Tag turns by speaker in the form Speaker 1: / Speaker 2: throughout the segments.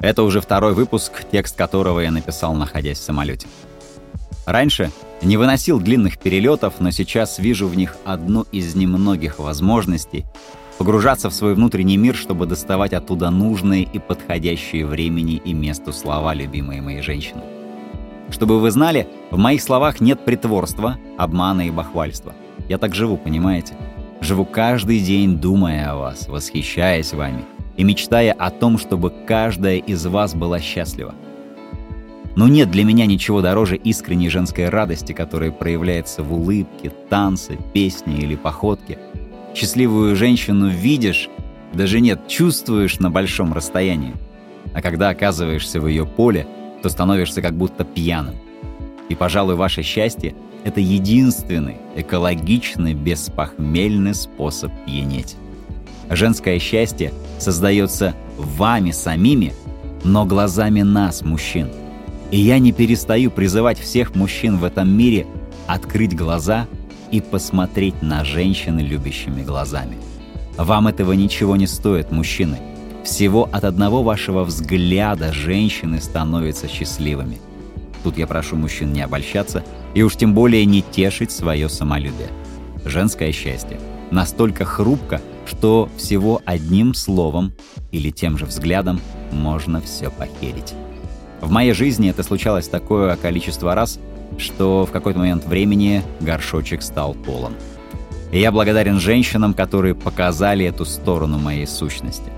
Speaker 1: Это уже второй выпуск, текст которого я написал, находясь в самолете. Раньше не выносил длинных перелетов, но сейчас вижу в них одну из немногих возможностей погружаться в свой внутренний мир, чтобы доставать оттуда нужные и подходящие времени и месту слова любимые моей женщины. Чтобы вы знали, в моих словах нет притворства, обмана и бахвальства. Я так живу, понимаете? Живу каждый день, думая о вас, восхищаясь вами и мечтая о том, чтобы каждая из вас была счастлива. Но нет для меня ничего дороже искренней женской радости, которая проявляется в улыбке, танце, песне или походке. Счастливую женщину видишь, даже нет, чувствуешь на большом расстоянии. А когда оказываешься в ее поле, то становишься как будто пьяным. И, пожалуй, ваше счастье — это единственный экологичный, беспохмельный способ пьянеть. Женское счастье создается вами самими, но глазами нас, мужчин. И я не перестаю призывать всех мужчин в этом мире открыть глаза и посмотреть на женщины любящими глазами. Вам этого ничего не стоит, мужчины. Всего от одного вашего взгляда женщины становятся счастливыми. Тут я прошу мужчин не обольщаться и уж тем более не тешить свое самолюбие. Женское счастье настолько хрупко, что всего одним словом или тем же взглядом можно все похерить. В моей жизни это случалось такое количество раз, что в какой-то момент времени горшочек стал полон. И я благодарен женщинам, которые показали эту сторону моей сущности.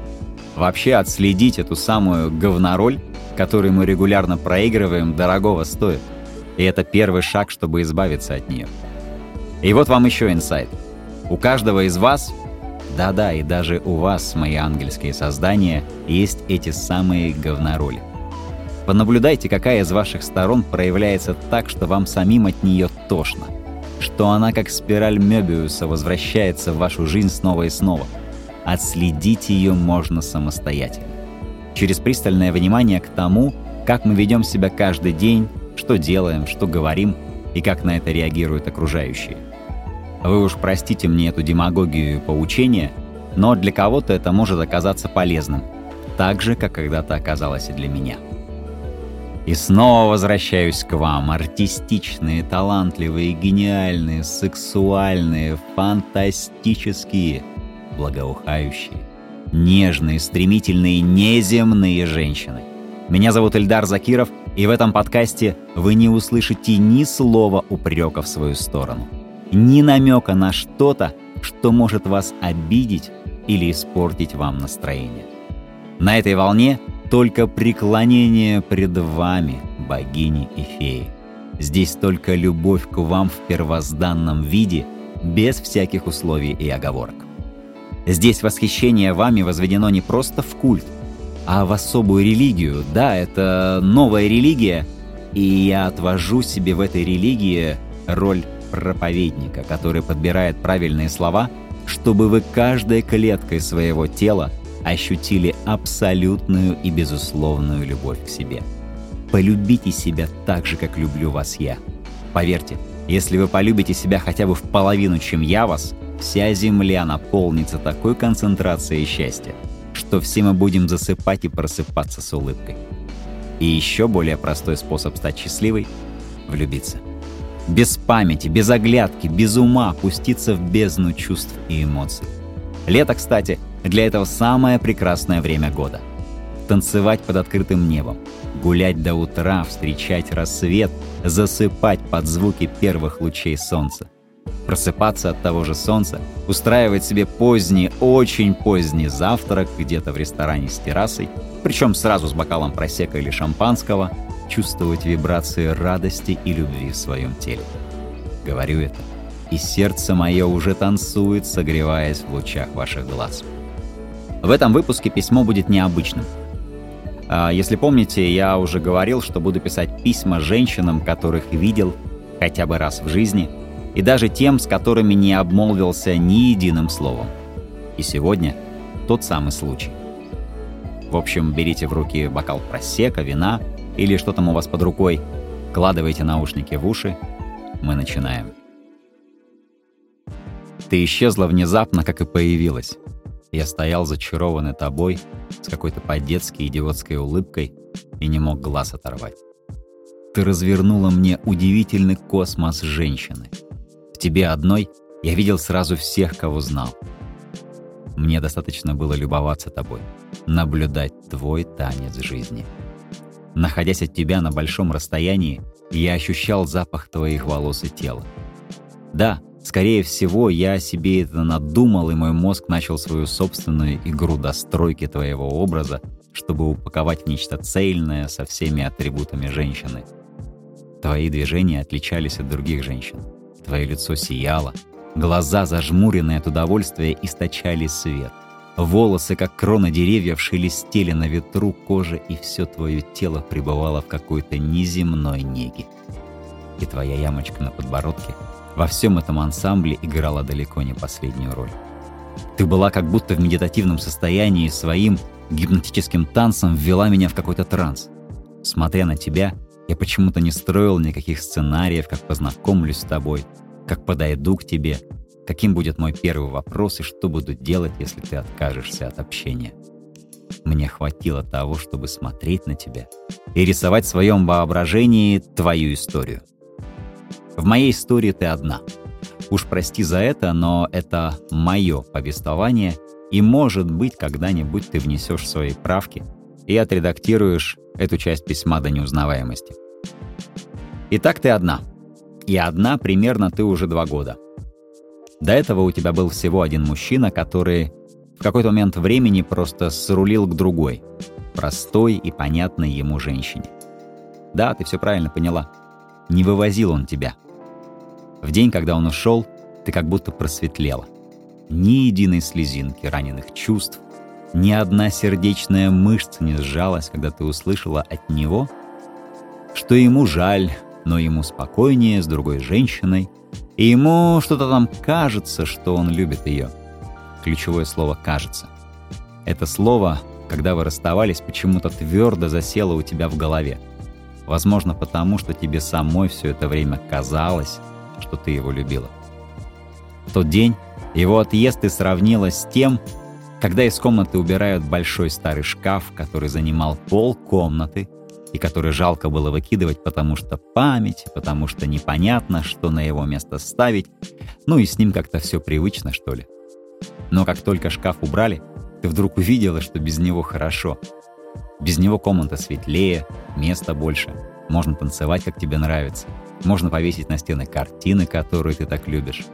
Speaker 1: Вообще отследить эту самую говнороль, которую мы регулярно проигрываем, дорогого стоит. И это первый шаг, чтобы избавиться от нее. И вот вам еще инсайт. У каждого из вас да-да, и даже у вас, мои ангельские создания, есть эти самые говнороли. Понаблюдайте, какая из ваших сторон проявляется так, что вам самим от нее тошно. Что она, как спираль Мёбиуса, возвращается в вашу жизнь снова и снова. Отследить ее можно самостоятельно. Через пристальное внимание к тому, как мы ведем себя каждый день, что делаем, что говорим и как на это реагируют окружающие. Вы уж простите мне эту демагогию и поучение, но для кого-то это может оказаться полезным, так же, как когда-то оказалось и для меня. И снова возвращаюсь к вам, артистичные, талантливые, гениальные, сексуальные, фантастические, благоухающие, нежные, стремительные, неземные женщины. Меня зовут Эльдар Закиров, и в этом подкасте вы не услышите ни слова упрека в свою сторону – ни намека на что-то, что может вас обидеть или испортить вам настроение. На этой волне только преклонение пред вами, богини и феи. Здесь только любовь к вам в первозданном виде, без всяких условий и оговорок. Здесь восхищение вами возведено не просто в культ, а в особую религию. Да, это новая религия, и я отвожу себе в этой религии роль проповедника, который подбирает правильные слова, чтобы вы каждой клеткой своего тела ощутили абсолютную и безусловную любовь к себе. Полюбите себя так же, как люблю вас я. Поверьте, если вы полюбите себя хотя бы в половину, чем я вас, вся земля наполнится такой концентрацией счастья, что все мы будем засыпать и просыпаться с улыбкой. И еще более простой способ стать счастливой — влюбиться без памяти, без оглядки, без ума опуститься в бездну чувств и эмоций. Лето, кстати, для этого самое прекрасное время года. Танцевать под открытым небом, гулять до утра, встречать рассвет, засыпать под звуки первых лучей солнца. Просыпаться от того же солнца, устраивать себе поздний, очень поздний завтрак где-то в ресторане с террасой, причем сразу с бокалом просека или шампанского, чувствовать вибрации радости и любви в своем теле. Говорю это, и сердце мое уже танцует, согреваясь в лучах ваших глаз. В этом выпуске письмо будет необычным. А, если помните, я уже говорил, что буду писать письма женщинам, которых видел хотя бы раз в жизни, и даже тем, с которыми не обмолвился ни единым словом. И сегодня тот самый случай. В общем, берите в руки бокал просека, вина — или что там у вас под рукой, кладывайте наушники в уши. Мы начинаем. Ты исчезла внезапно, как и появилась. Я стоял зачарованный тобой с какой-то по-детски идиотской улыбкой и не мог глаз оторвать. Ты развернула мне удивительный космос женщины. В тебе одной я видел сразу всех, кого знал. Мне достаточно было любоваться тобой, наблюдать твой танец жизни. Находясь от тебя на большом расстоянии, я ощущал запах твоих волос и тела. Да, скорее всего, я себе это надумал, и мой мозг начал свою собственную игру достройки твоего образа, чтобы упаковать в нечто цельное со всеми атрибутами женщины. Твои движения отличались от других женщин. Твое лицо сияло, глаза, зажмуренные от удовольствия, источали свет. Волосы, как кроны деревьев, шелестели на ветру, кожа и все твое тело пребывало в какой-то неземной неге. И твоя ямочка на подбородке во всем этом ансамбле играла далеко не последнюю роль. Ты была как будто в медитативном состоянии своим гипнотическим танцем ввела меня в какой-то транс. Смотря на тебя, я почему-то не строил никаких сценариев, как познакомлюсь с тобой, как подойду к тебе, каким будет мой первый вопрос и что буду делать, если ты откажешься от общения. Мне хватило того, чтобы смотреть на тебя и рисовать в своем воображении твою историю. В моей истории ты одна. Уж прости за это, но это мое повествование, и, может быть, когда-нибудь ты внесешь свои правки и отредактируешь эту часть письма до неузнаваемости. Итак, ты одна. И одна примерно ты уже два года. До этого у тебя был всего один мужчина, который в какой-то момент времени просто срулил к другой, простой и понятной ему женщине. Да, ты все правильно поняла. Не вывозил он тебя. В день, когда он ушел, ты как будто просветлела. Ни единой слезинки раненых чувств, ни одна сердечная мышца не сжалась, когда ты услышала от него, что ему жаль, но ему спокойнее с другой женщиной — и ему что-то там кажется, что он любит ее. Ключевое слово «кажется». Это слово, когда вы расставались, почему-то твердо засело у тебя в голове. Возможно, потому что тебе самой все это время казалось, что ты его любила. В тот день его отъезд ты сравнила с тем, когда из комнаты убирают большой старый шкаф, который занимал пол комнаты, и который жалко было выкидывать, потому что память, потому что непонятно, что на его место ставить, ну и с ним как-то все привычно, что ли. Но как только шкаф убрали, ты вдруг увидела, что без него хорошо. Без него комната светлее, места больше, можно танцевать, как тебе нравится, можно повесить на стены картины, которые ты так любишь.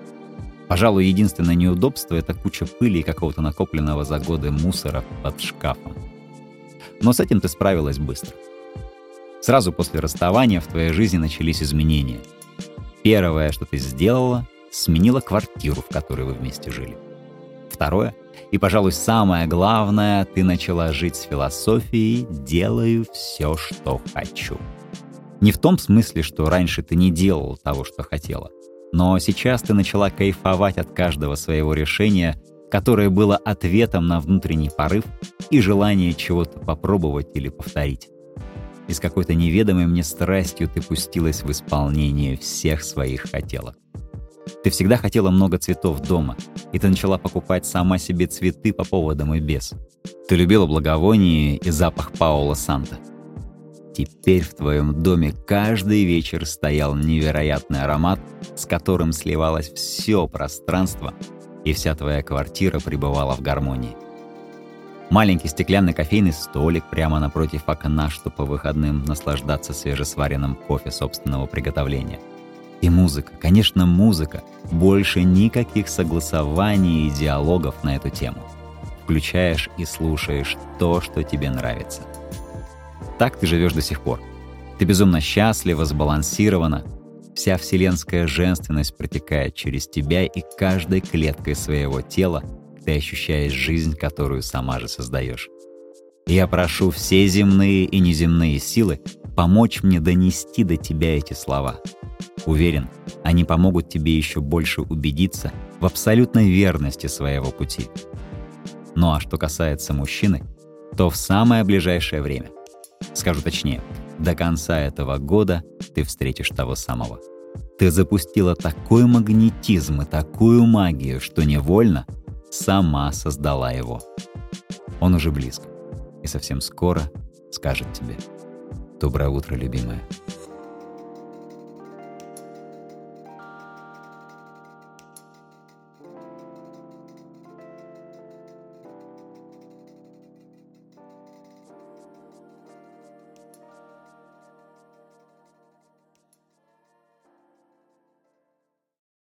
Speaker 1: Пожалуй, единственное неудобство — это куча пыли и какого-то накопленного за годы мусора под шкафом. Но с этим ты справилась быстро — Сразу после расставания в твоей жизни начались изменения. Первое, что ты сделала, сменила квартиру, в которой вы вместе жили. Второе, и, пожалуй, самое главное, ты начала жить с философией «делаю все, что хочу». Не в том смысле, что раньше ты не делал того, что хотела, но сейчас ты начала кайфовать от каждого своего решения, которое было ответом на внутренний порыв и желание чего-то попробовать или повторить и с какой-то неведомой мне страстью ты пустилась в исполнение всех своих хотелок. Ты всегда хотела много цветов дома, и ты начала покупать сама себе цветы по поводам и без. Ты любила благовоние и запах Паула Санта. Теперь в твоем доме каждый вечер стоял невероятный аромат, с которым сливалось все пространство, и вся твоя квартира пребывала в гармонии. Маленький стеклянный кофейный столик прямо напротив окна, чтобы по выходным наслаждаться свежесваренным кофе собственного приготовления. И музыка, конечно, музыка. Больше никаких согласований и диалогов на эту тему. Включаешь и слушаешь то, что тебе нравится. Так ты живешь до сих пор. Ты безумно счастлива, сбалансирована. Вся вселенская женственность протекает через тебя и каждой клеткой своего тела ты ощущаешь жизнь, которую сама же создаешь. Я прошу все земные и неземные силы помочь мне донести до тебя эти слова. Уверен, они помогут тебе еще больше убедиться в абсолютной верности своего пути. Ну а что касается мужчины, то в самое ближайшее время, скажу точнее, до конца этого года ты встретишь того самого. Ты запустила такой магнетизм и такую магию, что невольно сама создала его. Он уже близко и совсем скоро скажет тебе «Доброе утро, любимая».